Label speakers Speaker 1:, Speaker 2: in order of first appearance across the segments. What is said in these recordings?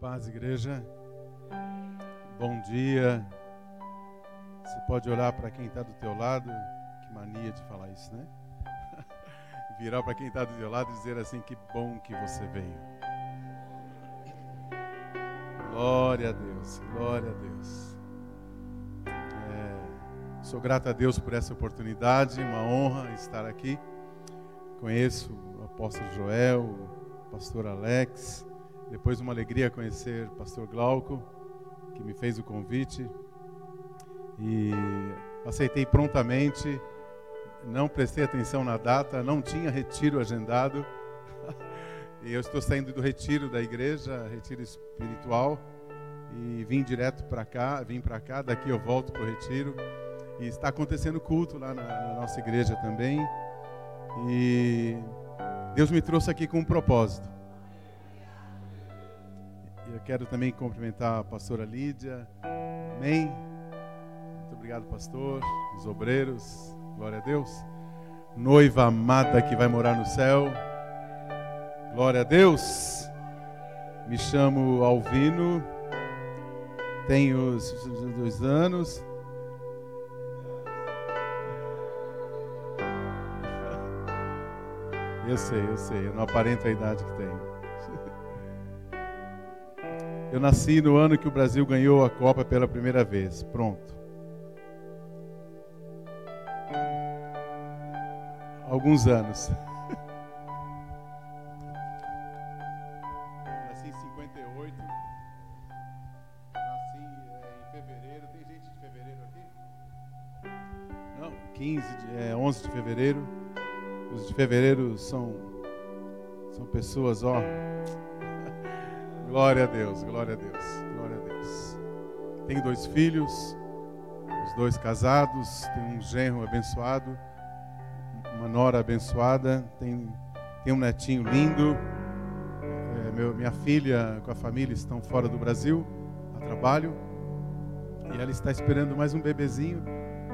Speaker 1: paz, igreja. Bom dia. Você pode olhar para quem está do teu lado. Que mania de falar isso, né? Virar para quem está do teu lado e dizer assim: que bom que você veio. Glória a Deus, glória a Deus. É, sou grato a Deus por essa oportunidade, uma honra estar aqui. Conheço o apóstolo Joel, o pastor Alex. Depois uma alegria conhecer o pastor Glauco, que me fez o convite. E aceitei prontamente. Não prestei atenção na data, não tinha retiro agendado. E eu estou saindo do retiro da igreja, retiro espiritual, e vim direto para cá, vim para cá, daqui eu volto para o retiro. E está acontecendo culto lá na, na nossa igreja também. E Deus me trouxe aqui com um propósito. Eu quero também cumprimentar a pastora Lídia. Amém. Muito obrigado, pastor, os obreiros. Glória a Deus. Noiva amada que vai morar no céu. Glória a Deus. Me chamo Alvino. Tenho dois anos. Eu sei, eu sei. Eu não aparento a idade que tenho. Eu nasci no ano que o Brasil ganhou a Copa pela primeira vez. Pronto. Alguns anos. Nasci em 58. Nasci é, em fevereiro. Tem gente de fevereiro aqui? Não, 15, de, é, 11 de fevereiro. Os de fevereiro são, são pessoas, ó. Glória a Deus, glória a Deus, glória a Deus. Tenho dois filhos, os dois casados, tenho um genro abençoado, uma nora abençoada, tenho, tenho um netinho lindo. É, meu, minha filha com a família estão fora do Brasil, a trabalho, e ela está esperando mais um bebezinho,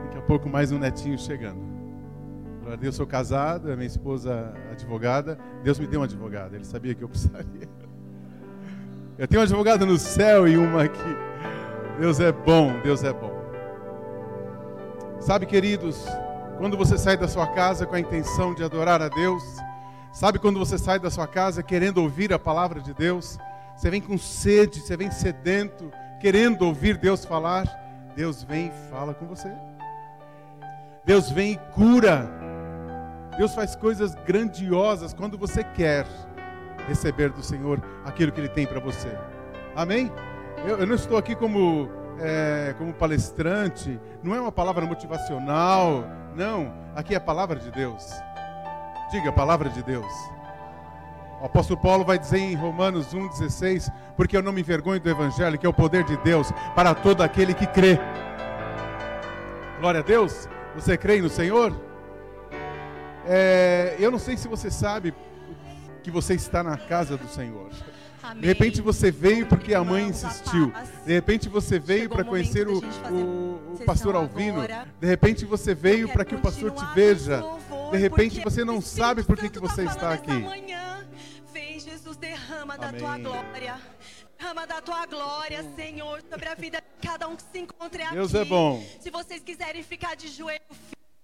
Speaker 1: daqui a pouco mais um netinho chegando. Glória a Deus, sou casado, minha esposa advogada. Deus me deu um advogado, ele sabia que eu precisaria. Eu tenho um advogado no céu e uma aqui. Deus é bom, Deus é bom. Sabe, queridos, quando você sai da sua casa com a intenção de adorar a Deus, sabe quando você sai da sua casa querendo ouvir a palavra de Deus, você vem com sede, você vem sedento, querendo ouvir Deus falar, Deus vem e fala com você. Deus vem e cura. Deus faz coisas grandiosas quando você quer receber do Senhor aquilo que Ele tem para você. Amém? Eu, eu, não estou aqui como, é, como palestrante, não é uma palavra motivacional, não. Aqui é a palavra de Deus. Diga a palavra de Deus. O apóstolo Paulo vai dizer em Romanos 1,16: Porque eu não me envergonho do Evangelho, que é o poder de Deus para todo aquele que crê. Glória a Deus. Você crê no Senhor? É, eu não sei se você sabe que você está na casa do Senhor. Amém. De repente você veio porque a mãe insistiu. De repente você veio para conhecer o, o, o pastor Alvino. De repente você veio para que o pastor te veja. De repente você não sabe por que, que você tá está aqui.
Speaker 2: Vem, Jesus, derrama da tua glória. Derrama da tua glória, Senhor, sobre a vida de cada um que se encontre aqui.
Speaker 1: Deus é bom.
Speaker 2: Se vocês quiserem ficar de joelho,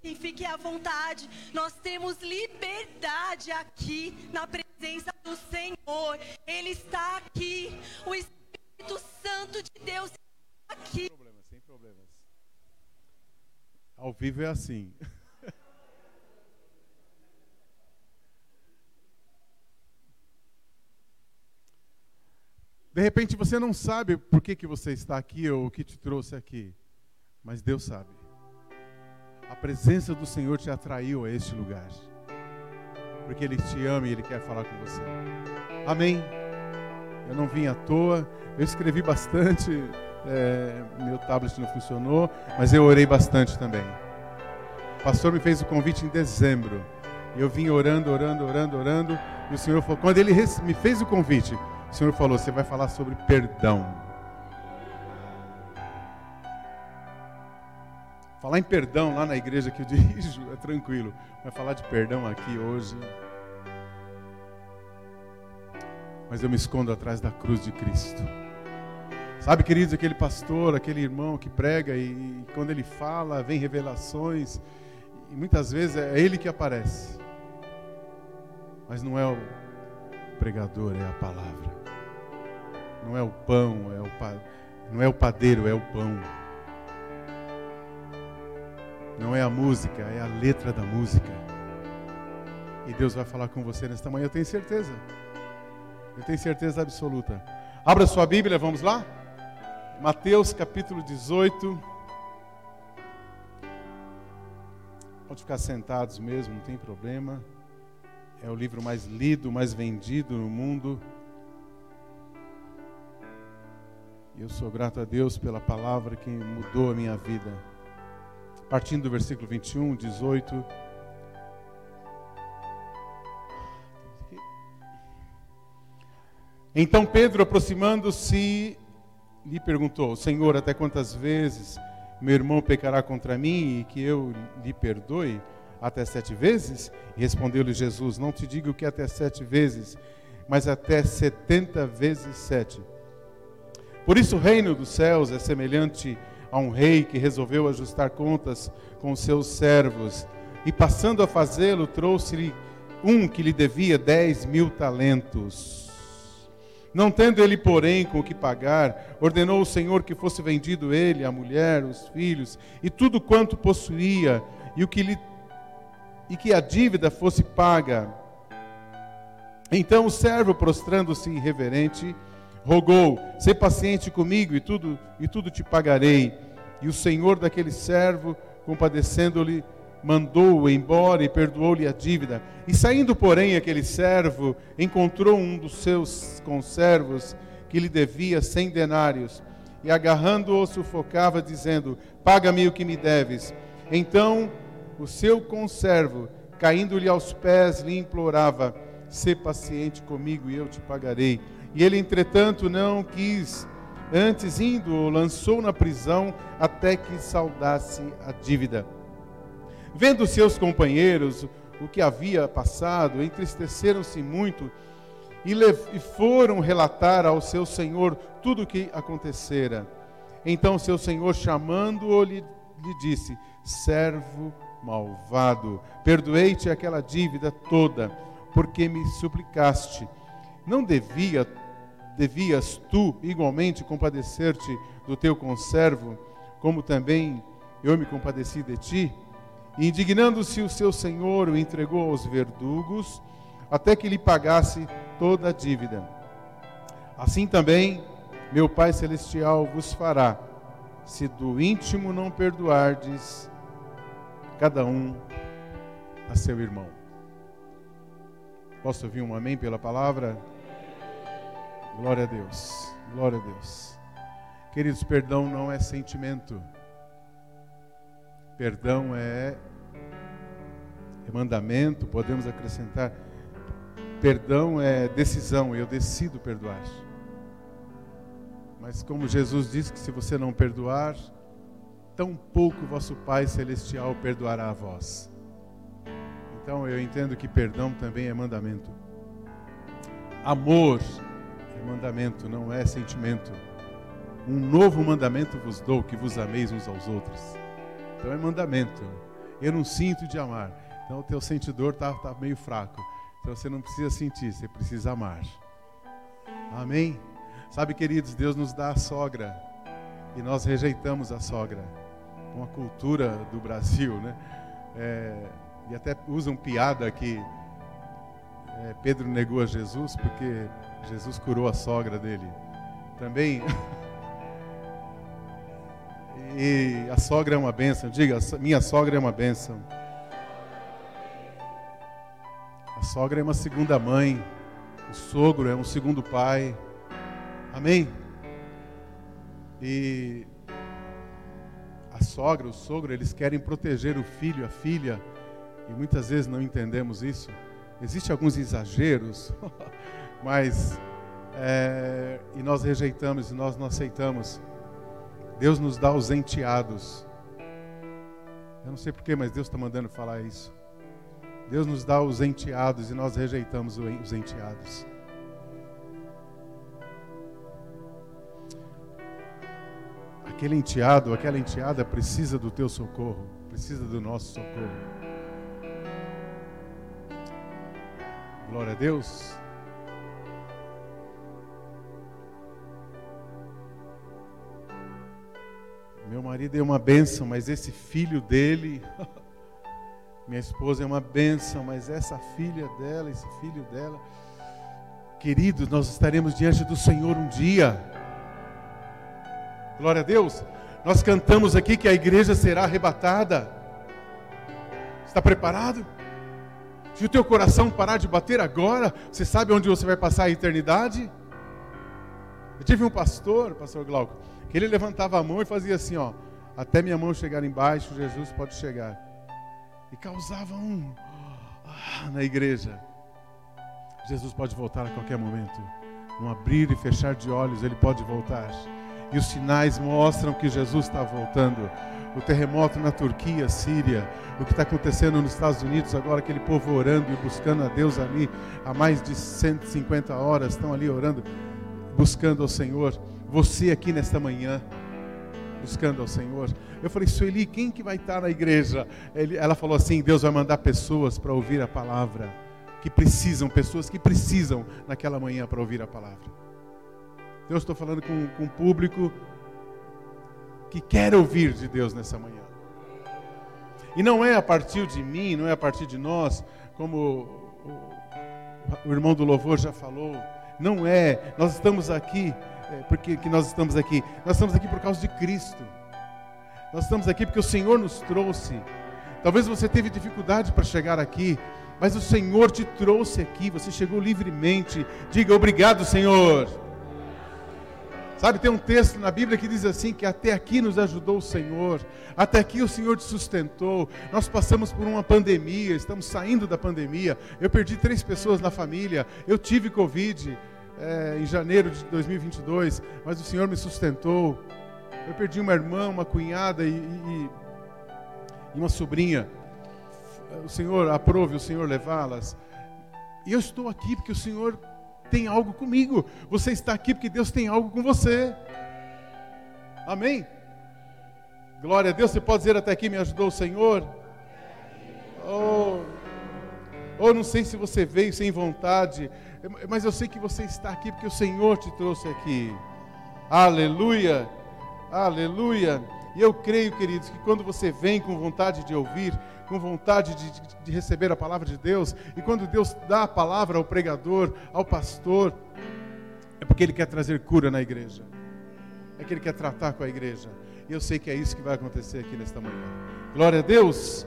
Speaker 2: e fique à vontade. Nós temos liberdade aqui na presença do Senhor. Ele está aqui. O Espírito Santo de Deus está aqui.
Speaker 1: Sem problemas, sem problemas. Ao vivo é assim. De repente você não sabe por que, que você está aqui ou o que te trouxe aqui, mas Deus sabe. A presença do Senhor te atraiu a este lugar. Porque Ele te ama e Ele quer falar com você. Amém. Eu não vim à toa. Eu escrevi bastante. É, meu tablet não funcionou, mas eu orei bastante também. O pastor me fez o convite em dezembro. E eu vim orando, orando, orando, orando. E o Senhor falou, quando ele me fez o convite, o Senhor falou: Você vai falar sobre perdão. Falar em perdão lá na igreja que eu dirijo é tranquilo. Vai falar de perdão aqui hoje. mas eu me escondo atrás da cruz de Cristo. Sabe, queridos, aquele pastor, aquele irmão que prega e, e quando ele fala, vem revelações, e muitas vezes é ele que aparece. Mas não é o pregador, é a palavra. Não é o pão, é o, não é o padeiro, é o pão. Não é a música, é a letra da música. E Deus vai falar com você nesta manhã, eu tenho certeza. Eu tenho certeza absoluta. Abra sua Bíblia, vamos lá? Mateus capítulo 18. Pode ficar sentados mesmo, não tem problema. É o livro mais lido, mais vendido no mundo. E eu sou grato a Deus pela palavra que mudou a minha vida. Partindo do versículo 21, 18. Então Pedro, aproximando-se, lhe perguntou: Senhor, até quantas vezes meu irmão pecará contra mim e que eu lhe perdoe? Até sete vezes? Respondeu-lhe Jesus: Não te digo que até sete vezes, mas até setenta vezes sete. Por isso, o reino dos céus é semelhante a um rei que resolveu ajustar contas com seus servos e, passando a fazê-lo, trouxe-lhe um que lhe devia dez mil talentos. Não tendo ele, porém, com o que pagar, ordenou o Senhor que fosse vendido ele, a mulher, os filhos e tudo quanto possuía, e o que lhe e que a dívida fosse paga. Então o servo, prostrando-se irreverente, rogou: "Sê paciente comigo e tudo e tudo te pagarei". E o senhor daquele servo, compadecendo-lhe, mandou-o embora e perdoou-lhe a dívida. E saindo, porém, aquele servo encontrou um dos seus conservos que lhe devia cem denários e agarrando-o sufocava, dizendo: Paga-me o que me deves. Então o seu conservo, caindo-lhe aos pés, lhe implorava: Sê paciente comigo e eu te pagarei. E ele, entretanto, não quis. Antes, indo, lançou na prisão até que saudasse a dívida. Vendo seus companheiros o que havia passado, entristeceram-se muito e, e foram relatar ao seu senhor tudo o que acontecera. Então seu senhor, chamando-o, lhe, lhe disse: Servo malvado, perdoei-te aquela dívida toda, porque me suplicaste. Não devia devias tu igualmente compadecer-te do teu conservo, como também eu me compadeci de ti? Indignando-se o seu senhor, o entregou aos verdugos, até que lhe pagasse toda a dívida. Assim também, meu Pai Celestial vos fará, se do íntimo não perdoardes cada um a seu irmão. Posso ouvir um amém pela palavra? Glória a Deus. Glória a Deus. Queridos, perdão não é sentimento. Perdão é, é mandamento, podemos acrescentar. Perdão é decisão, eu decido perdoar. Mas como Jesus disse que se você não perdoar, tão pouco vosso Pai celestial perdoará a vós. Então eu entendo que perdão também é mandamento. Amor é mandamento, não é sentimento. Um novo mandamento vos dou, que vos ameis uns aos outros. Então é mandamento. Eu não sinto de amar. Então o teu sentidor está tá meio fraco. Então você não precisa sentir, você precisa amar. Amém? Sabe, queridos, Deus nos dá a sogra. E nós rejeitamos a sogra. Com a cultura do Brasil, né? É, e até usam piada que é, Pedro negou a Jesus porque Jesus curou a sogra dele. Também. e a sogra é uma bênção. Diga, minha sogra é uma bênção. A sogra é uma segunda mãe. O sogro é um segundo pai. Amém? E a sogra, o sogro, eles querem proteger o filho, a filha. E muitas vezes não entendemos isso. Existem alguns exageros, mas é, e nós rejeitamos e nós não aceitamos. Deus nos dá os enteados. Eu não sei porquê, mas Deus está mandando falar isso. Deus nos dá os enteados e nós rejeitamos os enteados. Aquele enteado, aquela enteada precisa do teu socorro, precisa do nosso socorro. Glória a Deus. Meu marido é uma bênção, mas esse filho dele, minha esposa é uma bênção, mas essa filha dela, esse filho dela, queridos, nós estaremos diante do Senhor um dia. Glória a Deus. Nós cantamos aqui que a igreja será arrebatada. Está preparado? Se o teu coração parar de bater agora, você sabe onde você vai passar a eternidade? Eu tive um pastor, pastor Glauco, que ele levantava a mão e fazia assim, ó, até minha mão chegar embaixo, Jesus pode chegar. E causava um ah, na igreja. Jesus pode voltar a qualquer momento. Num abrir e fechar de olhos, ele pode voltar. E os sinais mostram que Jesus está voltando. O terremoto na Turquia, Síria, o que está acontecendo nos Estados Unidos agora, aquele povo orando e buscando a Deus ali há mais de 150 horas, estão ali orando, buscando ao Senhor. Você aqui nesta manhã, buscando ao Senhor. Eu falei, Sueli, quem que vai estar na igreja? Ela falou assim: Deus vai mandar pessoas para ouvir a palavra, que precisam, pessoas que precisam naquela manhã para ouvir a palavra. Deus estou falando com, com um público que quer ouvir de Deus nessa manhã. E não é a partir de mim, não é a partir de nós, como o, o irmão do louvor já falou. Não é. Nós estamos aqui é, porque que nós estamos aqui. Nós estamos aqui por causa de Cristo. Nós estamos aqui porque o Senhor nos trouxe. Talvez você teve dificuldade para chegar aqui, mas o Senhor te trouxe aqui. Você chegou livremente. Diga obrigado, Senhor. Sabe, tem um texto na Bíblia que diz assim: que até aqui nos ajudou o Senhor, até aqui o Senhor te sustentou. Nós passamos por uma pandemia, estamos saindo da pandemia. Eu perdi três pessoas na família, eu tive Covid é, em janeiro de 2022, mas o Senhor me sustentou. Eu perdi uma irmã, uma cunhada e, e, e uma sobrinha. O Senhor aprove o Senhor levá-las. E eu estou aqui porque o Senhor tem algo comigo. Você está aqui porque Deus tem algo com você. Amém? Glória a Deus. Você pode dizer até aqui, me ajudou o Senhor? Oh, oh, não sei se você veio sem vontade, mas eu sei que você está aqui porque o Senhor te trouxe aqui. Aleluia, aleluia. E eu creio, queridos, que quando você vem com vontade de ouvir, com vontade de, de, receber a palavra de Deus, e quando Deus dá a palavra ao pregador, ao pastor, é porque Ele quer trazer cura na igreja, é que Ele quer tratar com a igreja, e eu sei que é isso que vai acontecer aqui nesta manhã. Glória a Deus.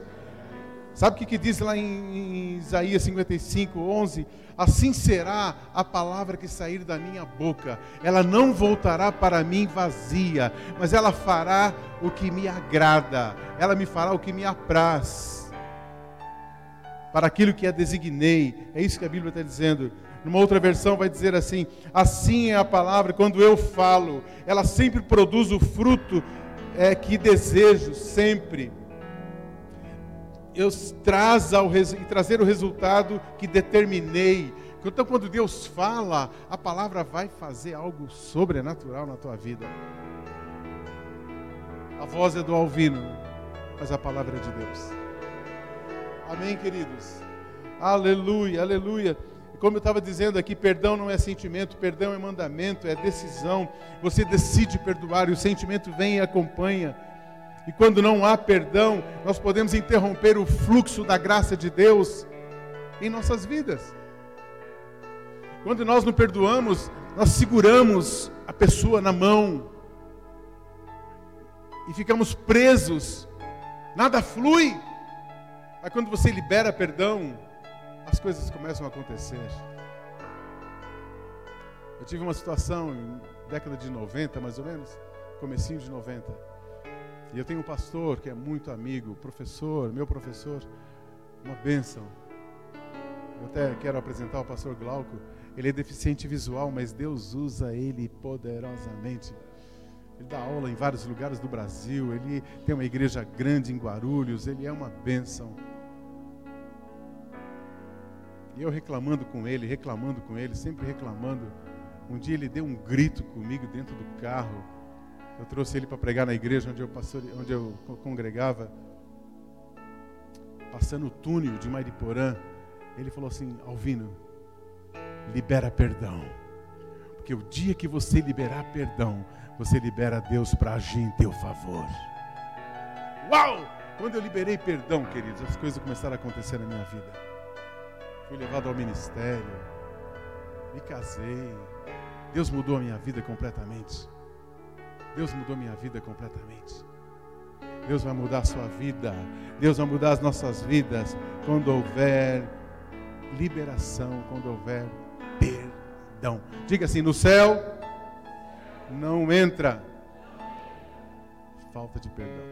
Speaker 1: Sabe o que, diz lá em, em Isaías 55, 11? Assim será a palavra que sair da minha boca, ela não voltará para mim vazia, mas ela fará o que me agrada, ela me fará o que me apraz, para aquilo que a designei, é isso que a Bíblia está dizendo. Numa outra versão vai dizer assim: assim é a palavra, quando eu falo, ela sempre produz o fruto é, que desejo, sempre eu traz ao, trazer o resultado que determinei. Então, quando Deus fala, a palavra vai fazer algo sobrenatural na tua vida. A voz é do Alvino, mas a palavra é de Deus. Amém, queridos? Aleluia, aleluia. Como eu estava dizendo aqui, perdão não é sentimento, perdão é mandamento, é decisão. Você decide perdoar e o sentimento vem e acompanha. E quando não há perdão, nós podemos interromper o fluxo da graça de Deus em nossas vidas. Quando nós não perdoamos, nós seguramos a pessoa na mão e ficamos presos, nada flui. Mas quando você libera perdão, as coisas começam a acontecer. Eu tive uma situação em década de 90, mais ou menos, comecinho de 90 e eu tenho um pastor que é muito amigo, professor, meu professor, uma bênção. Eu até quero apresentar o pastor Glauco. Ele é deficiente visual, mas Deus usa ele poderosamente. Ele dá aula em vários lugares do Brasil. Ele tem uma igreja grande em Guarulhos. Ele é uma bênção. E eu reclamando com ele, reclamando com ele, sempre reclamando. Um dia ele deu um grito comigo dentro do carro. Eu trouxe ele para pregar na igreja onde eu, passou, onde eu congregava. Passando o túnel de Mariporã, ele falou assim: Alvino, libera perdão. Porque o dia que você liberar perdão, você libera Deus para agir em teu favor. Uau! Quando eu liberei perdão, queridos, as coisas começaram a acontecer na minha vida. Fui levado ao ministério, me casei. Deus mudou a minha vida completamente. Deus mudou minha vida completamente. Deus vai mudar a sua vida. Deus vai mudar as nossas vidas quando houver liberação, quando houver perdão. Diga assim: no céu não entra falta de perdão.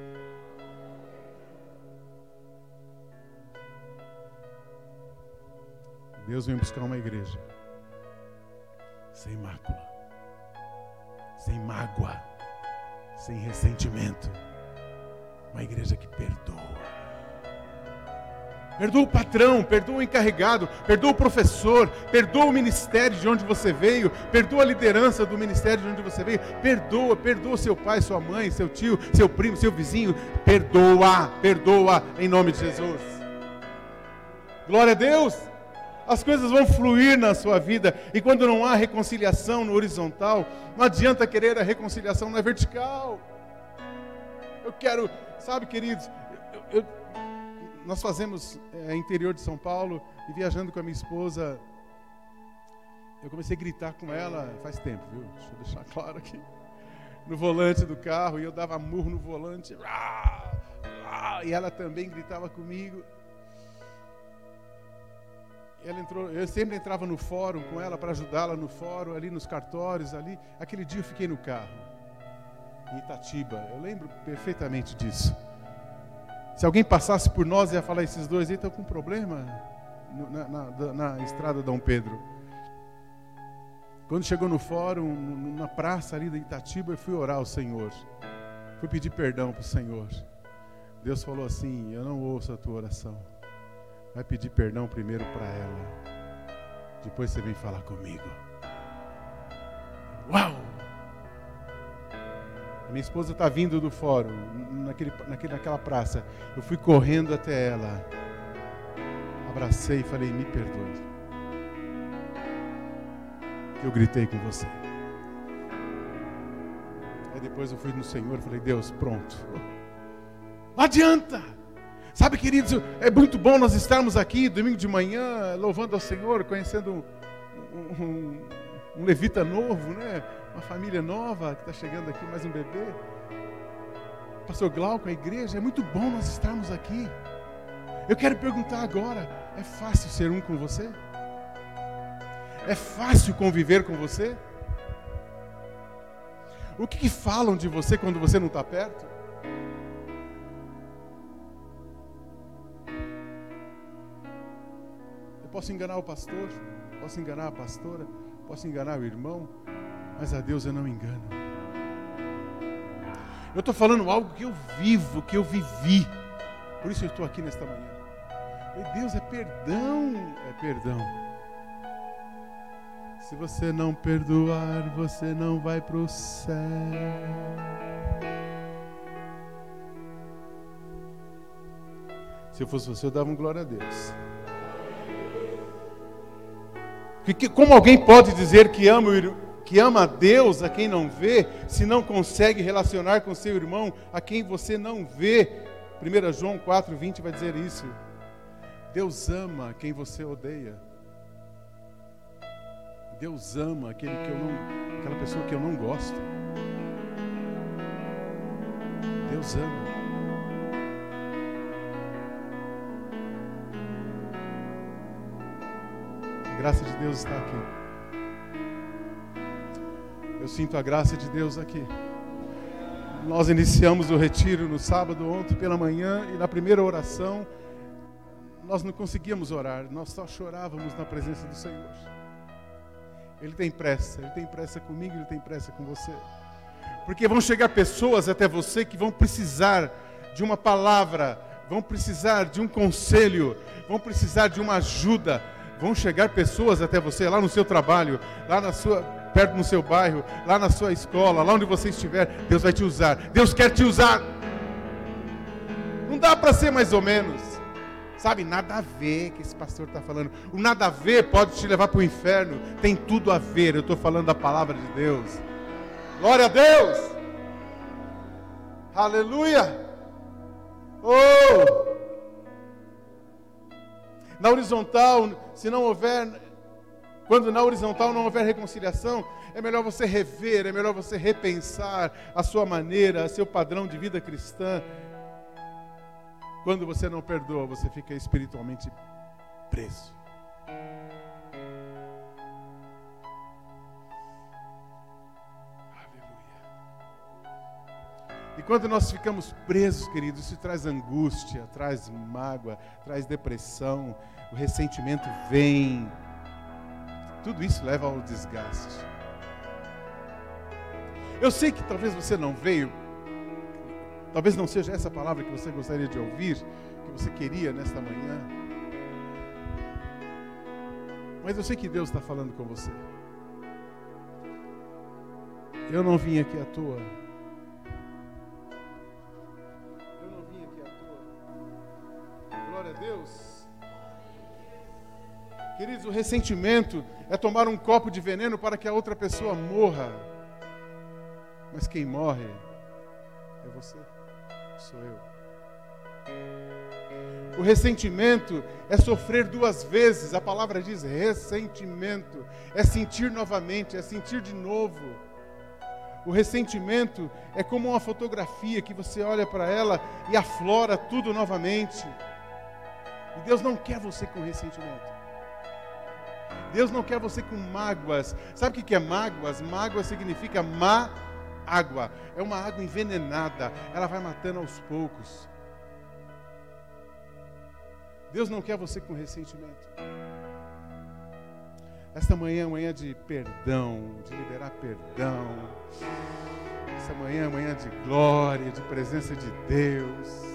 Speaker 1: Deus vem buscar uma igreja sem mácula, sem mágoa, sem ressentimento. Uma igreja que perdoa. Perdoa o patrão, perdoa o encarregado, perdoa o professor, perdoa o ministério de onde você veio, perdoa a liderança do ministério de onde você veio, perdoa, perdoa seu pai, sua mãe, seu tio, seu primo, seu vizinho, perdoa, perdoa em nome de Jesus. Glória a Deus as coisas vão fluir na sua vida. E quando não há reconciliação no horizontal, não adianta querer a reconciliação na vertical. Eu quero, sabe, queridos, eu, eu, nós fazemos é, interior de São Paulo e viajando com a minha esposa, eu comecei a gritar com ela faz tempo, viu? Deixa eu deixar claro aqui. No volante do carro, e eu dava murro no volante, e ela também gritava comigo ela entrou, eu sempre entrava no fórum com ela para ajudá-la no fórum, ali nos cartórios, ali. Aquele dia eu fiquei no carro, em Itatiba. Eu lembro perfeitamente disso. Se alguém passasse por nós, ia falar: esses dois aí estão com problema na, na, na estrada Dom Pedro. Quando chegou no fórum, na praça ali da Itatiba, eu fui orar ao Senhor. Fui pedir perdão para o Senhor. Deus falou assim: Eu não ouço a tua oração vai pedir perdão primeiro para ela. Depois você vem falar comigo. Uau! A minha esposa está vindo do fórum, naquele, naquele, naquela praça. Eu fui correndo até ela. Abracei e falei: Me perdoe. Eu gritei com você. Aí depois eu fui no Senhor e falei: Deus, pronto. Não adianta. Sabe, queridos, é muito bom nós estarmos aqui domingo de manhã, louvando ao Senhor, conhecendo um, um, um levita novo, né? uma família nova que está chegando aqui, mais um bebê. Pastor Glauco, a igreja, é muito bom nós estarmos aqui. Eu quero perguntar agora: é fácil ser um com você? É fácil conviver com você? O que, que falam de você quando você não está perto? Posso enganar o pastor, posso enganar a pastora, posso enganar o irmão, mas a Deus eu não engano. Eu estou falando algo que eu vivo, que eu vivi. Por isso eu estou aqui nesta manhã. E Deus é perdão, é perdão. Se você não perdoar, você não vai para o céu. Se eu fosse você, eu dava um glória a Deus. Que, como alguém pode dizer que ama, que ama a Deus a quem não vê, se não consegue relacionar com seu irmão a quem você não vê? 1 João 4, 20 vai dizer isso. Deus ama quem você odeia. Deus ama aquele que eu não, aquela pessoa que eu não gosto. Deus ama. Graça de Deus está aqui. Eu sinto a graça de Deus aqui. Nós iniciamos o retiro no sábado, ontem pela manhã, e na primeira oração, nós não conseguíamos orar, nós só chorávamos na presença do Senhor. Ele tem pressa, ele tem pressa comigo, ele tem pressa com você. Porque vão chegar pessoas até você que vão precisar de uma palavra, vão precisar de um conselho, vão precisar de uma ajuda, Vão chegar pessoas até você lá no seu trabalho, lá na sua perto no seu bairro, lá na sua escola, lá onde você estiver, Deus vai te usar. Deus quer te usar. Não dá para ser mais ou menos. Sabe, nada a ver que esse pastor está falando. O nada a ver pode te levar para o inferno. Tem tudo a ver. Eu estou falando da palavra de Deus. Glória a Deus. Aleluia. Oh! Na horizontal, se não houver, quando na horizontal não houver reconciliação, é melhor você rever, é melhor você repensar a sua maneira, seu padrão de vida cristã. Quando você não perdoa, você fica espiritualmente preso. E quando nós ficamos presos, queridos, isso traz angústia, traz mágoa, traz depressão, o ressentimento vem. Tudo isso leva ao desgaste. Eu sei que talvez você não veio, talvez não seja essa palavra que você gostaria de ouvir, que você queria nesta manhã. Mas eu sei que Deus está falando com você. Eu não vim aqui à toa. Queridos, o ressentimento é tomar um copo de veneno para que a outra pessoa morra. Mas quem morre é você, sou eu. O ressentimento é sofrer duas vezes. A palavra diz ressentimento. É sentir novamente, é sentir de novo. O ressentimento é como uma fotografia que você olha para ela e aflora tudo novamente. E Deus não quer você com ressentimento. Deus não quer você com mágoas. Sabe o que é mágoas? Mágoa significa má água. É uma água envenenada. Ela vai matando aos poucos. Deus não quer você com ressentimento. Esta manhã é manhã de perdão, de liberar perdão. Esta manhã é manhã de glória, de presença de Deus.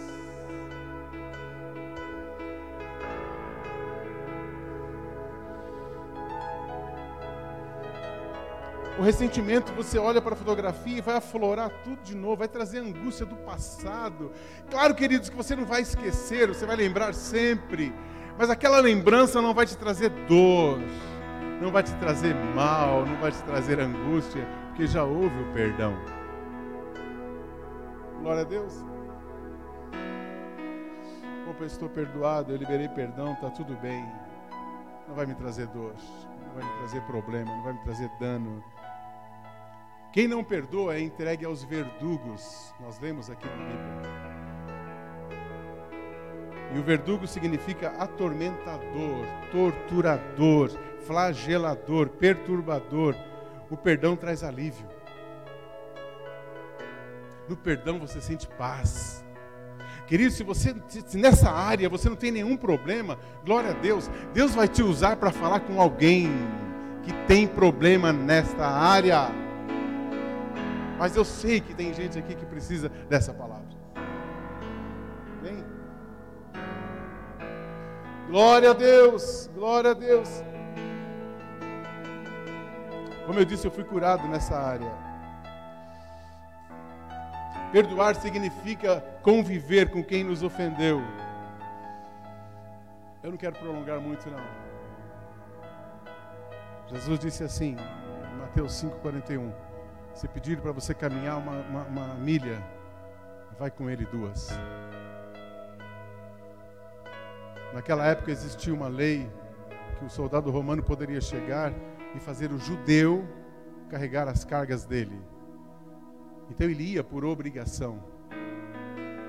Speaker 1: O ressentimento, você olha para a fotografia e vai aflorar tudo de novo, vai trazer angústia do passado. Claro, queridos, que você não vai esquecer, você vai lembrar sempre, mas aquela lembrança não vai te trazer dor, não vai te trazer mal, não vai te trazer angústia, porque já houve o perdão. Glória a Deus. Opa, eu estou perdoado, eu liberei perdão, está tudo bem. Não vai me trazer dor, não vai me trazer problema, não vai me trazer dano quem não perdoa é entregue aos verdugos. Nós lemos aqui na Bíblia. E o verdugo significa atormentador, torturador, flagelador, perturbador. O perdão traz alívio. No perdão você sente paz. Querido, se você se nessa área você não tem nenhum problema, glória a Deus. Deus vai te usar para falar com alguém que tem problema nesta área. Mas eu sei que tem gente aqui que precisa dessa palavra. Amém? Glória a Deus, glória a Deus. Como eu disse, eu fui curado nessa área. Perdoar significa conviver com quem nos ofendeu. Eu não quero prolongar muito, não. Jesus disse assim, em Mateus 5,41. Se pedir para você caminhar uma, uma, uma milha, vai com ele duas. Naquela época existia uma lei que o soldado romano poderia chegar e fazer o judeu carregar as cargas dele. Então ele ia por obrigação.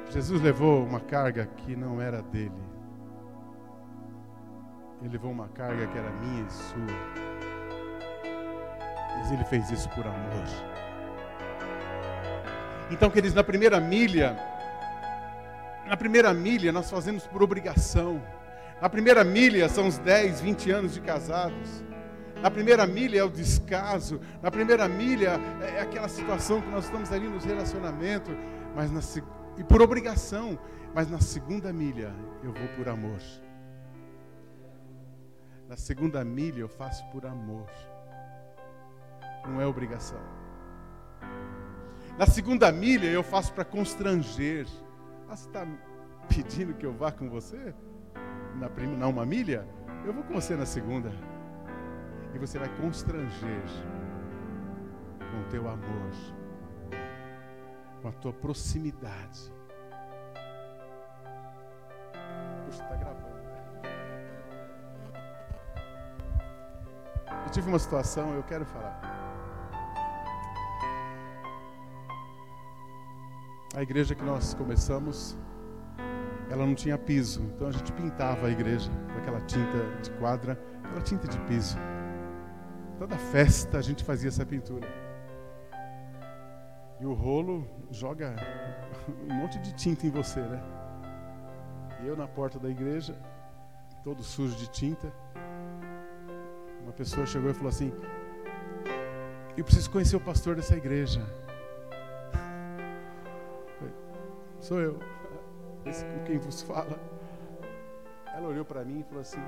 Speaker 1: Jesus levou uma carga que não era dele. Ele levou uma carga que era minha e sua. Mas ele fez isso por amor. Então, queridos, na primeira milha, na primeira milha nós fazemos por obrigação. Na primeira milha são os 10, 20 anos de casados. Na primeira milha é o descaso. Na primeira milha é aquela situação que nós estamos ali nos relacionamentos. Mas na, e por obrigação. Mas na segunda milha eu vou por amor. Na segunda milha eu faço por amor. Não é obrigação. Na segunda milha eu faço para constranger. Ah, você está pedindo que eu vá com você? Na, prima, na uma milha? Eu vou com você na segunda. E você vai constranger com o teu amor, com a tua proximidade. Puxa, está gravando. Eu tive uma situação, eu quero falar. A igreja que nós começamos, ela não tinha piso, então a gente pintava a igreja com aquela tinta de quadra, aquela tinta de piso. Toda festa a gente fazia essa pintura. E o rolo joga um monte de tinta em você, né? E eu na porta da igreja, todo sujo de tinta. Uma pessoa chegou e falou assim: Eu preciso conhecer o pastor dessa igreja. Sou eu. Esse com quem vos fala. Ela olhou para mim e falou assim: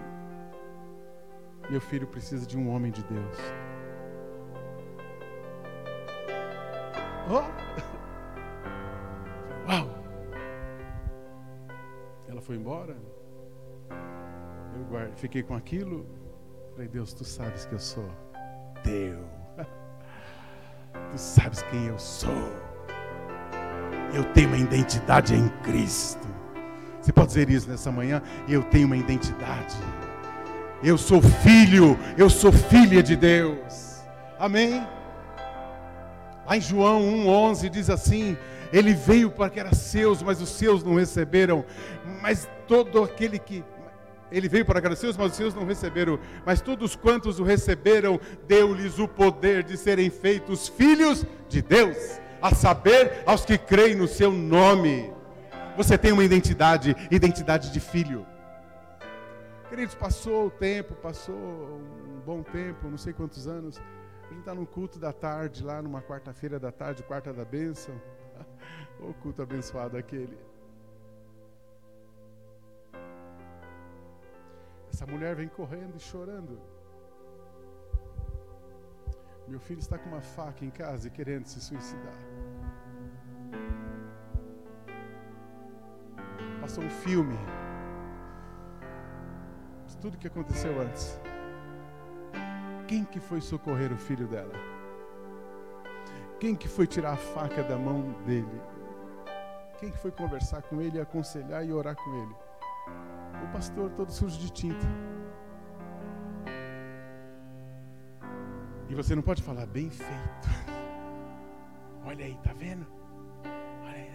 Speaker 1: Meu filho precisa de um homem de Deus. Oh! Uau! Ela foi embora. Eu guardei, fiquei com aquilo. Falei, Deus, tu sabes que eu sou teu. Tu sabes quem eu sou. Eu tenho uma identidade em Cristo. Você pode dizer isso nessa manhã? Eu tenho uma identidade. Eu sou filho, eu sou filha de Deus. Amém? Lá em João 1,11 diz assim: Ele veio para que era seus, mas os seus não receberam. Mas todo aquele que. Ele veio para que era seus, mas os seus não receberam. Mas todos quantos o receberam, deu-lhes o poder de serem feitos filhos de Deus, a saber, aos que creem no seu nome. Você tem uma identidade, identidade de filho. Queridos, passou o tempo, passou um bom tempo, não sei quantos anos. A gente está num culto da tarde, lá numa quarta-feira da tarde, quarta da bênção. o culto abençoado aquele. Essa mulher vem correndo e chorando. Meu filho está com uma faca em casa e querendo se suicidar. Passou um filme de tudo que aconteceu antes. Quem que foi socorrer o filho dela? Quem que foi tirar a faca da mão dele? Quem que foi conversar com ele, aconselhar e orar com ele? O pastor todo sujo de tinta. E você não pode falar bem feito. Olha aí, tá vendo? Olha aí.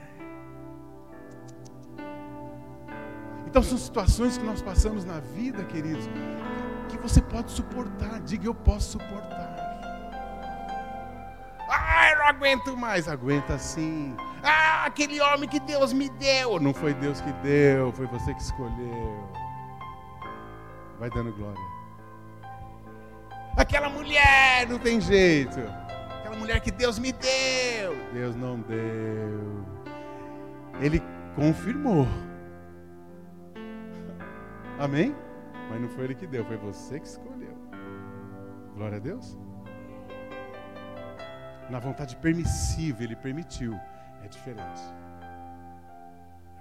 Speaker 1: Então são situações que nós passamos na vida, queridos, que você pode suportar. Diga, eu posso suportar. Ah, eu não aguento mais. Aguenta sim. Ah, aquele homem que Deus me deu. Não foi Deus que deu, foi você que escolheu. Vai dando glória. Aquela mulher não tem jeito. Aquela mulher que Deus me deu. Deus não deu. Ele confirmou. Amém? Mas não foi ele que deu, foi você que escolheu. Glória a Deus. Na vontade permissiva, ele permitiu. É diferente.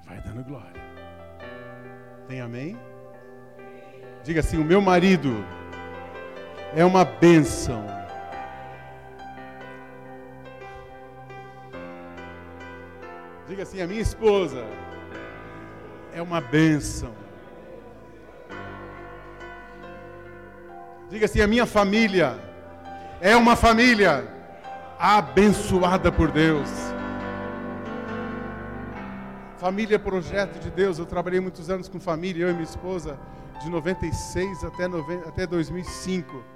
Speaker 1: Vai dando glória. Tem amém? Diga assim: o meu marido é uma bênção. Diga assim: a minha esposa é uma bênção. Diga assim: a minha família é uma família abençoada por Deus. Família projeto de Deus. Eu trabalhei muitos anos com família, eu e minha esposa, de 96 até, 90, até 2005.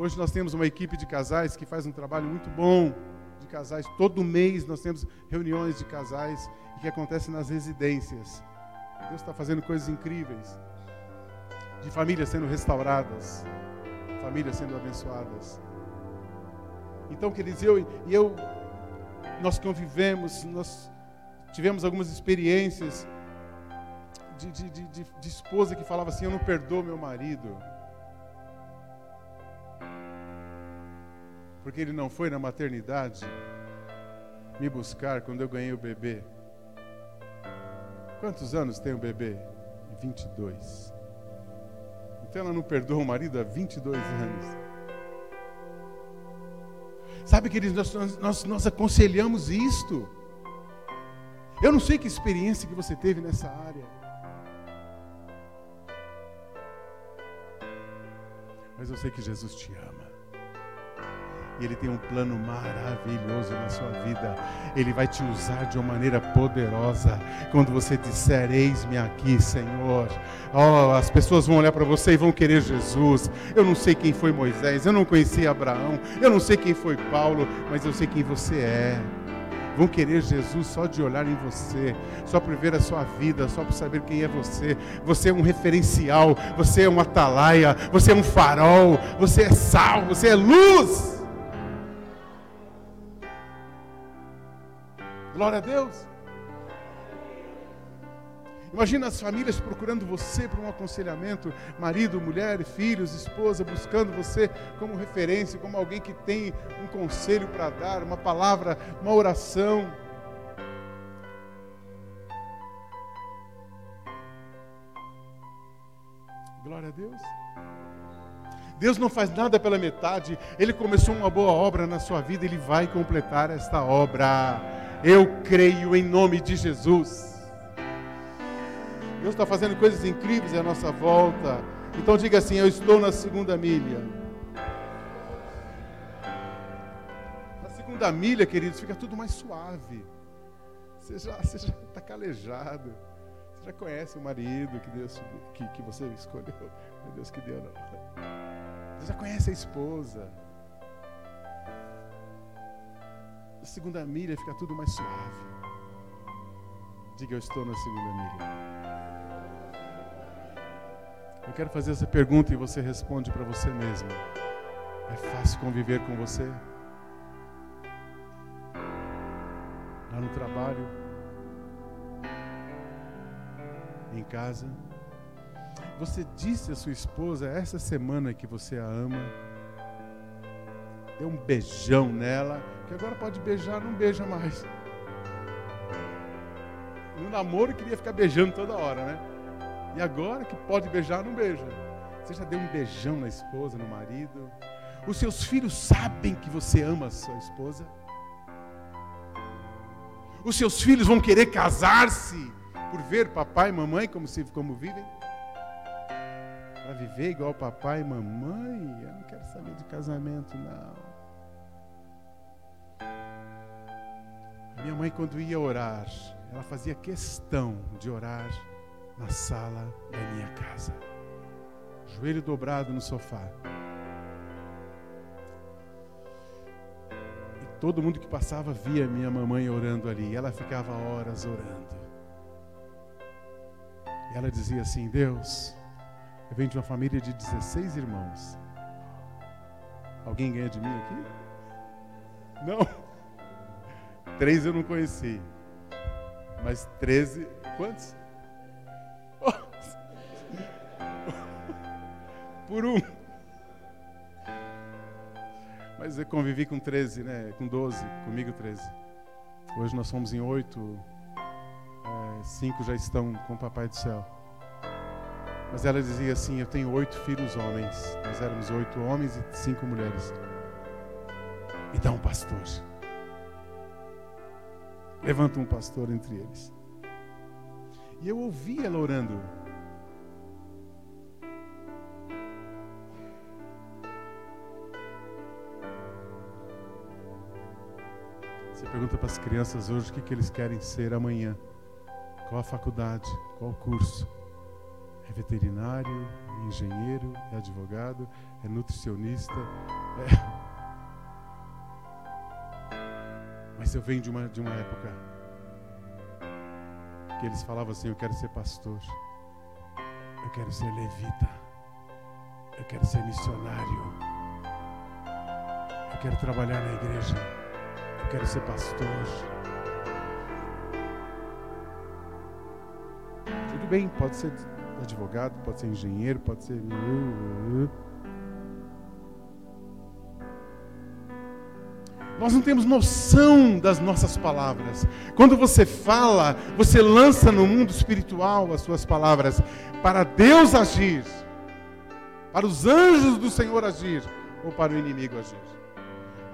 Speaker 1: Hoje nós temos uma equipe de casais que faz um trabalho muito bom de casais. Todo mês nós temos reuniões de casais que acontecem nas residências. Deus está fazendo coisas incríveis. De famílias sendo restauradas, famílias sendo abençoadas. Então, queridos, eu e eu, nós convivemos, nós tivemos algumas experiências de, de, de, de, esposa que falava assim: Eu não perdoo meu marido. Porque ele não foi na maternidade me buscar quando eu ganhei o bebê. Quantos anos tem o bebê? 22. Então ela não perdoa o marido há 22 anos. Sabe, queridos, nós, nós, nós aconselhamos isto. Eu não sei que experiência que você teve nessa área. Mas eu sei que Jesus te ama. E Ele tem um plano maravilhoso na sua vida. Ele vai te usar de uma maneira poderosa. Quando você disser, eis-me aqui, Senhor. Oh, as pessoas vão olhar para você e vão querer Jesus. Eu não sei quem foi Moisés, eu não conheci Abraão, eu não sei quem foi Paulo, mas eu sei quem você é vão querer Jesus só de olhar em você, só por ver a sua vida, só por saber quem é você. Você é um referencial, você é um atalaia, você é um farol, você é sal, você é luz. Glória a Deus. Imagina as famílias procurando você para um aconselhamento, marido, mulher, filhos, esposa, buscando você como referência, como alguém que tem um conselho para dar, uma palavra, uma oração. Glória a Deus. Deus não faz nada pela metade. Ele começou uma boa obra na sua vida, ele vai completar esta obra. Eu creio em nome de Jesus. Deus está fazendo coisas incríveis à nossa volta. Então diga assim: Eu estou na segunda milha. Na segunda milha, queridos, fica tudo mais suave. Você já está calejado. Você já conhece o marido que Deus que, que você escolheu. Meu Deus que deu. Você já conhece a esposa. Segunda milha fica tudo mais suave. Diga, eu estou na segunda milha. Eu quero fazer essa pergunta e você responde para você mesmo. É fácil conviver com você? Lá no trabalho? Em casa? Você disse à sua esposa essa semana que você a ama? Deu um beijão nela, que agora pode beijar, não beija mais. No namoro queria ficar beijando toda hora, né? E agora que pode beijar, não beija. Você já deu um beijão na esposa, no marido? Os seus filhos sabem que você ama a sua esposa? Os seus filhos vão querer casar-se por ver papai e mamãe como se como vivem? Para viver igual papai e mamãe? Eu não quero saber de casamento, não. Minha mãe, quando ia orar, ela fazia questão de orar na sala da minha casa. Joelho dobrado no sofá. E todo mundo que passava via minha mamãe orando ali. Ela ficava horas orando. E ela dizia assim: Deus, eu venho de uma família de 16 irmãos. Alguém ganha de mim aqui? Não. Três eu não conheci. Mas 13. Quantos? por um. Mas eu convivi com 13, né? Com 12, comigo 13. Hoje nós somos em oito, é, cinco já estão com o Papai do Céu. Mas ela dizia assim: Eu tenho oito filhos homens. Nós éramos oito homens e cinco mulheres. Me dá um pastor. Levanta um pastor entre eles. E eu ouvi ela orando. Pergunta para as crianças hoje o que, que eles querem ser amanhã. Qual a faculdade? Qual o curso? É veterinário? É engenheiro? É advogado? É nutricionista? É... Mas eu venho de uma, de uma época que eles falavam assim: Eu quero ser pastor, eu quero ser levita, eu quero ser missionário, eu quero trabalhar na igreja. Eu quero ser pastor. Tudo bem, pode ser advogado, pode ser engenheiro, pode ser. Nós não temos noção das nossas palavras. Quando você fala, você lança no mundo espiritual as suas palavras para Deus agir, para os anjos do Senhor agir ou para o inimigo agir.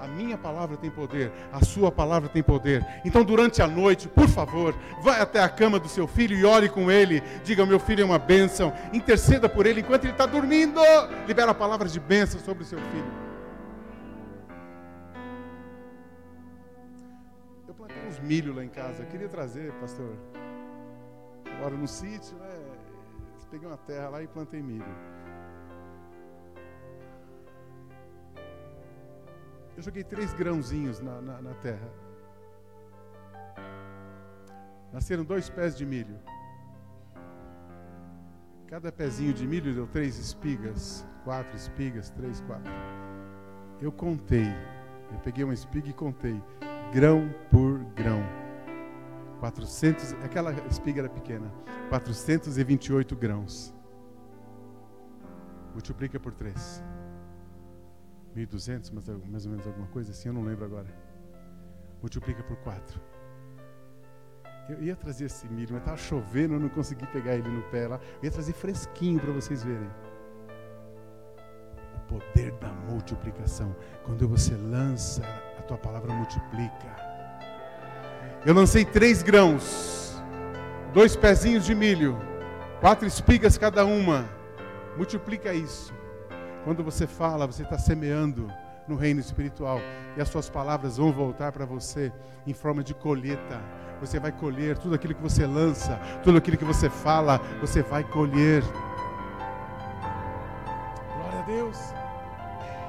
Speaker 1: A minha palavra tem poder, a sua palavra tem poder. Então, durante a noite, por favor, vai até a cama do seu filho e ore com ele. Diga: Meu filho é uma bênção. Interceda por ele enquanto ele está dormindo. Libera a palavra de bênção sobre o seu filho. Milho lá em casa. Eu queria trazer, pastor. Eu moro no sítio, né? Peguei uma terra lá e plantei milho. Eu joguei três grãozinhos na, na, na terra. Nasceram dois pés de milho. Cada pezinho de milho deu três espigas, quatro espigas, três, quatro. Eu contei. Eu peguei uma espiga e contei, grão por grão. 400, aquela espiga era pequena, 428 grãos. Multiplica por três. 1.200, mas mais ou menos alguma coisa assim, eu não lembro agora. Multiplica por 4. Eu ia trazer esse milho, mas estava chovendo, eu não consegui pegar ele no pé lá. Eu ia trazer fresquinho para vocês verem. O poder da multiplicação. Quando você lança, tua palavra multiplica. Eu lancei três grãos, dois pezinhos de milho, quatro espigas cada uma. Multiplica isso. Quando você fala, você está semeando no reino espiritual e as suas palavras vão voltar para você em forma de colheita. Você vai colher tudo aquilo que você lança, tudo aquilo que você fala, você vai colher.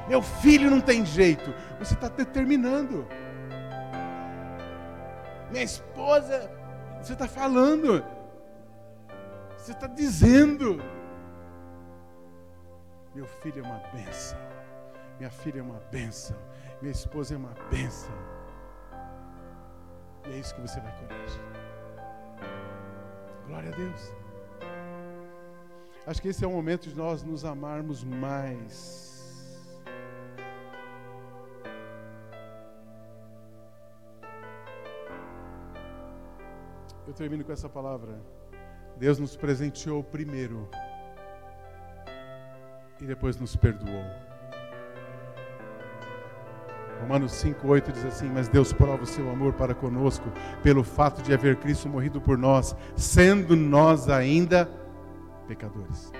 Speaker 1: Meu filho não tem jeito. Você está determinando. Minha esposa, você está falando. Você está dizendo. Meu filho é uma benção. Minha filha é uma benção. Minha esposa é uma benção. E é isso que você vai colher. Glória a Deus. Acho que esse é o momento de nós nos amarmos mais. Eu termino com essa palavra. Deus nos presenteou primeiro e depois nos perdoou. Romanos 5,8 diz assim: Mas Deus prova o seu amor para conosco, pelo fato de haver Cristo morrido por nós, sendo nós ainda pecadores.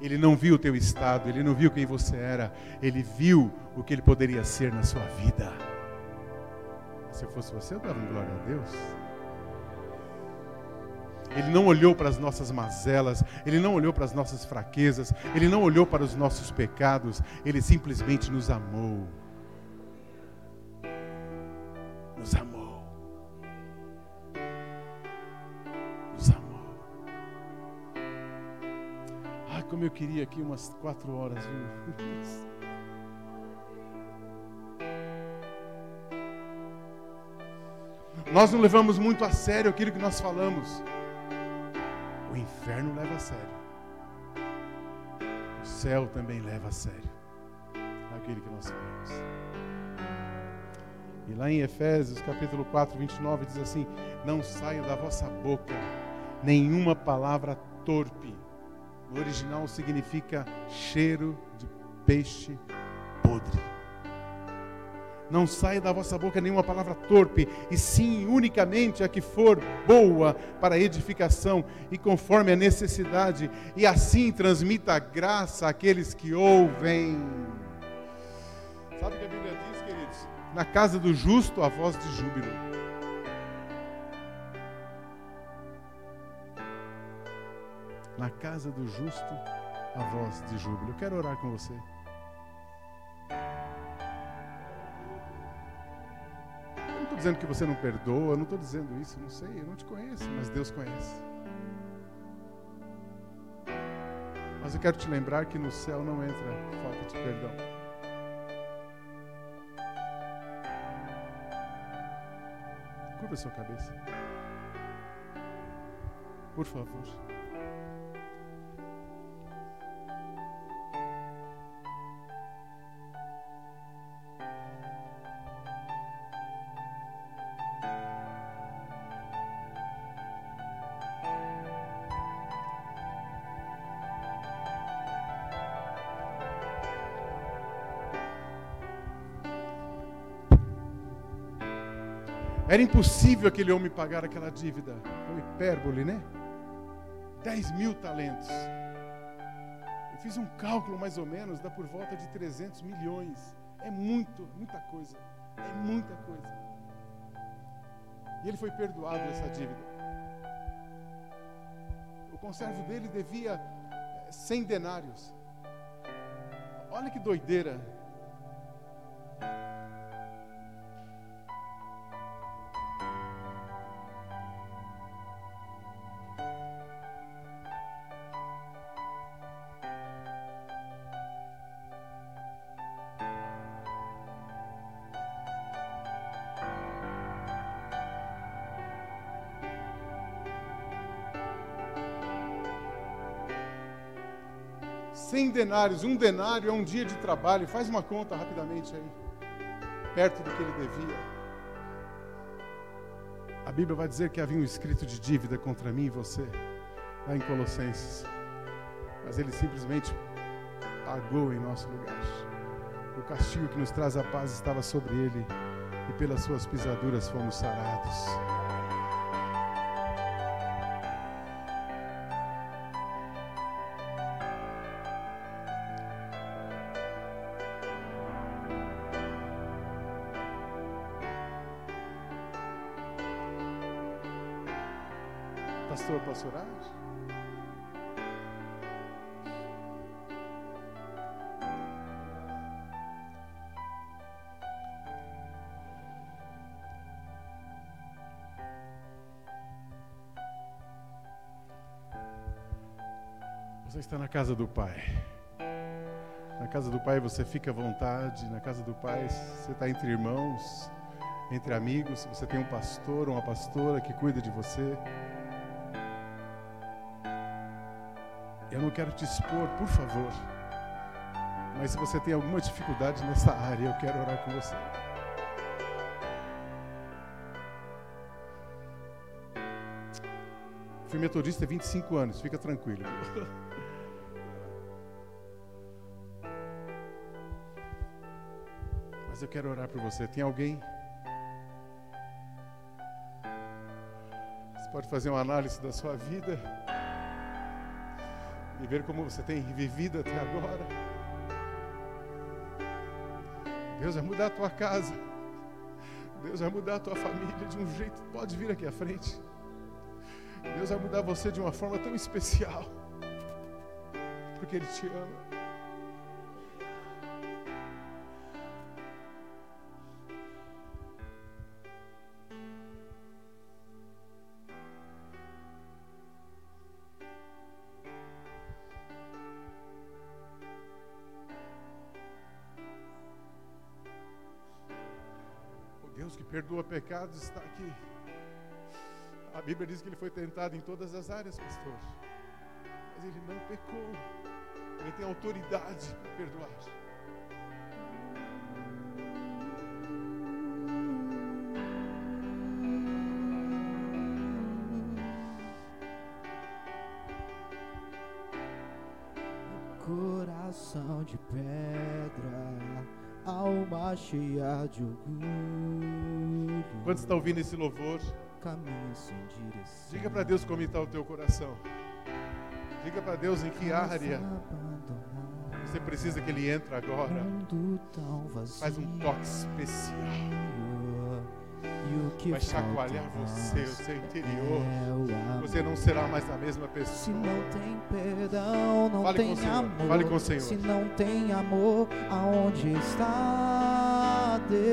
Speaker 1: Ele não viu o teu estado, ele não viu quem você era, ele viu o que ele poderia ser na sua vida. Se eu fosse você, eu dava glória a Deus. Ele não olhou para as nossas mazelas, ele não olhou para as nossas fraquezas, ele não olhou para os nossos pecados, ele simplesmente nos amou. Nos amou. Nos amou. Ai, como eu queria aqui umas quatro horas, viu? Nós não levamos muito a sério aquilo que nós falamos. O inferno leva a sério. O céu também leva a sério aquele que nós falamos. E lá em Efésios, capítulo 4, 29, diz assim: Não saia da vossa boca nenhuma palavra torpe. No original significa cheiro de peixe. Não saia da vossa boca nenhuma palavra torpe, e sim unicamente a que for boa para edificação e conforme a necessidade, e assim transmita graça àqueles que ouvem. Sabe o que a Bíblia diz, queridos? Na casa do justo, a voz de júbilo. Na casa do justo, a voz de júbilo. Eu quero orar com você. Dizendo que você não perdoa, não estou dizendo isso, não sei, eu não te conheço, mas Deus conhece. Mas eu quero te lembrar que no céu não entra falta de perdão. Curva sua cabeça. Por favor. Era impossível aquele homem pagar aquela dívida. Foi hipérbole, né? 10 mil talentos. Eu fiz um cálculo mais ou menos, dá por volta de 300 milhões. É muito, muita coisa. É muita coisa. E ele foi perdoado dessa dívida. O conservo dele devia 100 eh, denários. Olha que doideira. Denários. Um denário é um dia de trabalho. Faz uma conta rapidamente aí. Perto do que ele devia. A Bíblia vai dizer que havia um escrito de dívida contra mim e você, lá em Colossenses. Mas ele simplesmente pagou em nosso lugar. O castigo que nos traz a paz estava sobre ele, e pelas suas pisaduras fomos sarados. Casa do Pai. Na casa do Pai você fica à vontade. Na casa do Pai você está entre irmãos, entre amigos. Você tem um pastor, uma pastora que cuida de você. Eu não quero te expor, por favor. Mas se você tem alguma dificuldade nessa área, eu quero orar com você. Fui metodista há 25 anos, fica tranquilo. Mas eu quero orar por você. Tem alguém? Você pode fazer uma análise da sua vida e ver como você tem vivido até agora. Deus vai mudar a tua casa. Deus vai mudar a tua família de um jeito. Pode vir aqui à frente. Deus vai mudar você de uma forma tão especial. Porque Ele te ama. Perdoa pecados está aqui. A Bíblia diz que ele foi tentado em todas as áreas, pastor. Mas ele não pecou. Ele tem autoridade para perdoar.
Speaker 3: Coração de pedra, alma cheia de orgulho
Speaker 1: Quando está ouvindo esse louvor? Diga para Deus como está o teu coração. Diga para Deus em que área você precisa que Ele entre agora. Faz um toque especial. Vai chacoalhar você, o seu interior. É você não será mais a mesma pessoa.
Speaker 3: Se não tem perdão, não
Speaker 1: Fale
Speaker 3: tem amor.
Speaker 1: Fale com o Senhor.
Speaker 3: Se não tem amor, aonde está Deus?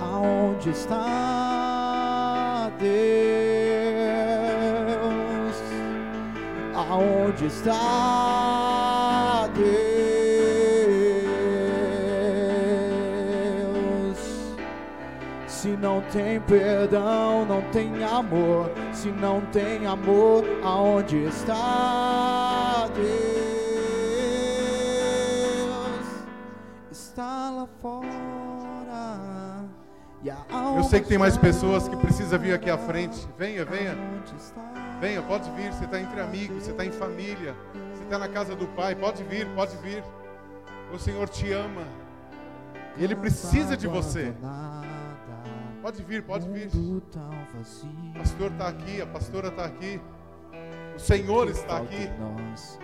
Speaker 3: Aonde está Deus? Aonde está Deus? Não tem perdão, não tem amor. Se não tem amor, aonde está Deus? Está lá fora.
Speaker 1: Eu sei que tem mais pessoas que precisam vir aqui à frente. Venha, venha. Venha, pode vir. Você está entre amigos, você está em família, você está na casa do Pai. Pode vir, pode vir. O Senhor te ama. E Ele precisa de você. Pode vir, pode vir. O pastor está aqui, a pastora está aqui. O Senhor está aqui.
Speaker 3: é.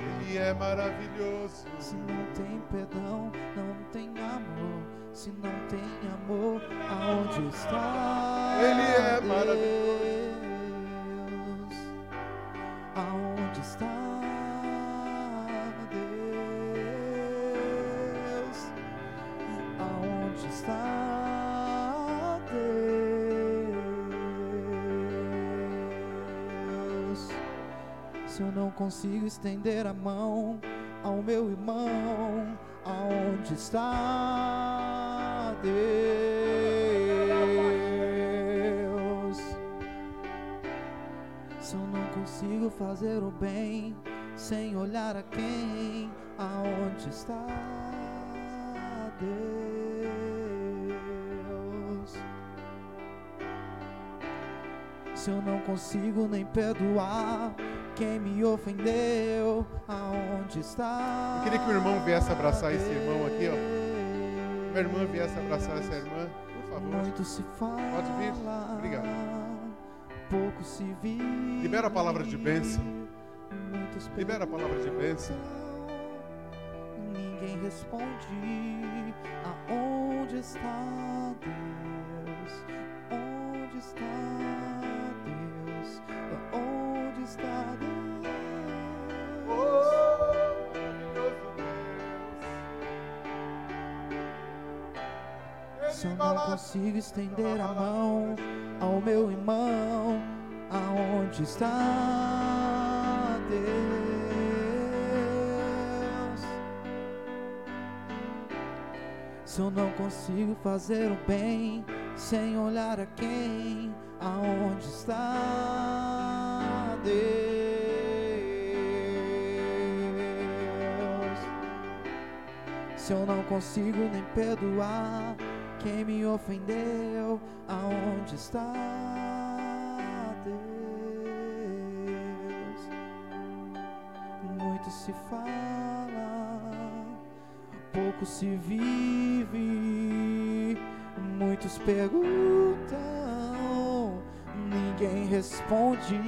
Speaker 1: Ele é maravilhoso.
Speaker 3: Se não tem perdão, não tem amor. Se não tem amor, aonde está?
Speaker 1: Ele é
Speaker 3: Deus? Aonde está Se eu não consigo estender a mão ao meu irmão, aonde está Deus? Se eu não consigo fazer o bem sem olhar a quem, aonde está Deus? Se eu não consigo nem perdoar quem me ofendeu, aonde está?
Speaker 1: Eu queria que o irmão viesse abraçar esse irmão aqui, ó. Minha irmã viesse abraçar essa irmã, por favor.
Speaker 3: Muito se fala.
Speaker 1: Pode vir. Obrigado.
Speaker 3: Pouco se vive.
Speaker 1: Libera a palavra de bênção. Libera a palavra de bênção.
Speaker 3: Ninguém responde. Aonde está Deus? Onde está Deus? Onde está Eu não consigo estender a mão ao meu irmão, aonde está Deus? Se eu não consigo fazer o bem sem olhar a quem, aonde está Deus? Se eu não consigo nem perdoar quem me ofendeu, aonde está Deus? Muito se fala, pouco se vive, muitos perguntam, ninguém responde.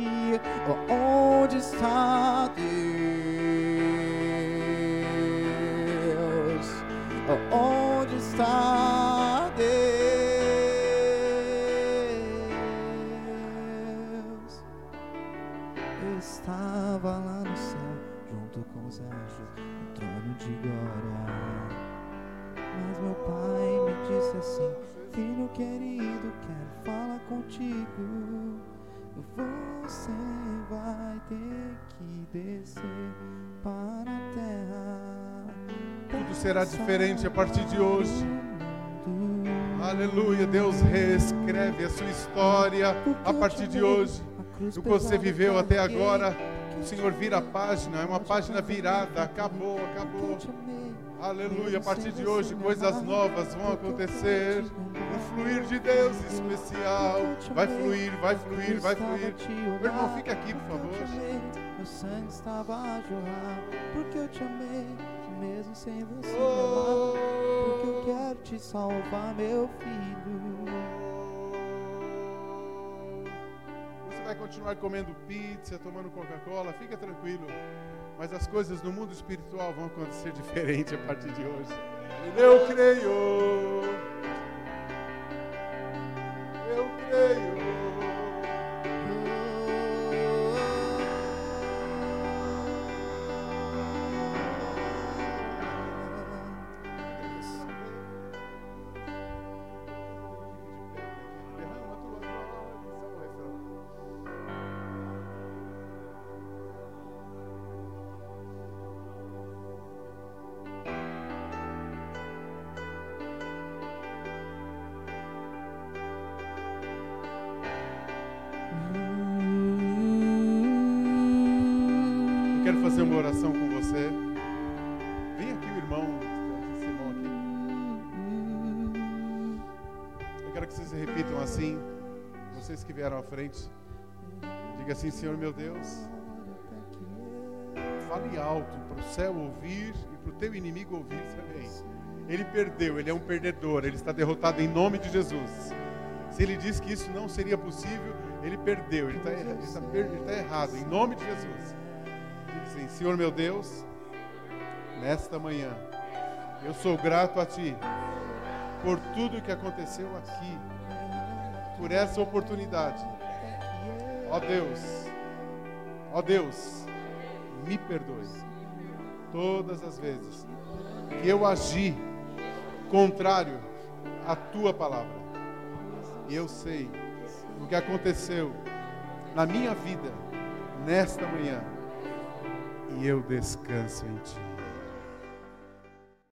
Speaker 3: Oh, onde está Deus? Oh, onde está querido, quero falar contigo. Você vai ter que descer para a terra.
Speaker 1: Tudo será diferente a partir de hoje. Aleluia. Deus reescreve a sua história a partir de hoje. O que você viveu até agora, o Senhor vira a página, é uma página virada. Acabou, acabou. Aleluia. A partir de hoje, coisas novas vão acontecer. Um fluir de Deus especial. Vai fluir, vai fluir, vai fluir. Meu irmão, fica aqui, por favor.
Speaker 3: Meu sangue estava a jorrar, porque eu te amei, mesmo sem você me
Speaker 1: Oh.
Speaker 3: amar, porque eu quero te salvar, meu filho.
Speaker 1: Você vai continuar comendo pizza, tomando Coca-Cola, fica tranquilo. Mas as coisas no mundo espiritual vão acontecer diferente a partir de hoje. Eu creio. Eu creio. Oração com você. Vem aqui, o irmão, aqui. Eu quero que vocês repitam assim, vocês que vieram à frente. Diga assim, Senhor meu Deus, fale alto para o céu ouvir e para o teu inimigo ouvir também. ele perdeu, ele é um perdedor, ele está derrotado em nome de Jesus. Se ele diz que isso não seria possível, ele perdeu, ele está, ele está, ele está errado, em nome de Jesus. Assim: Senhor meu Deus, nesta manhã, eu sou grato a Ti por tudo que aconteceu aqui, por essa oportunidade. Ó Deus, ó Deus, me perdoe todas as vezes que eu agi contrário à tua palavra. E eu sei o que aconteceu na minha vida nesta manhã. E eu descanso em ti.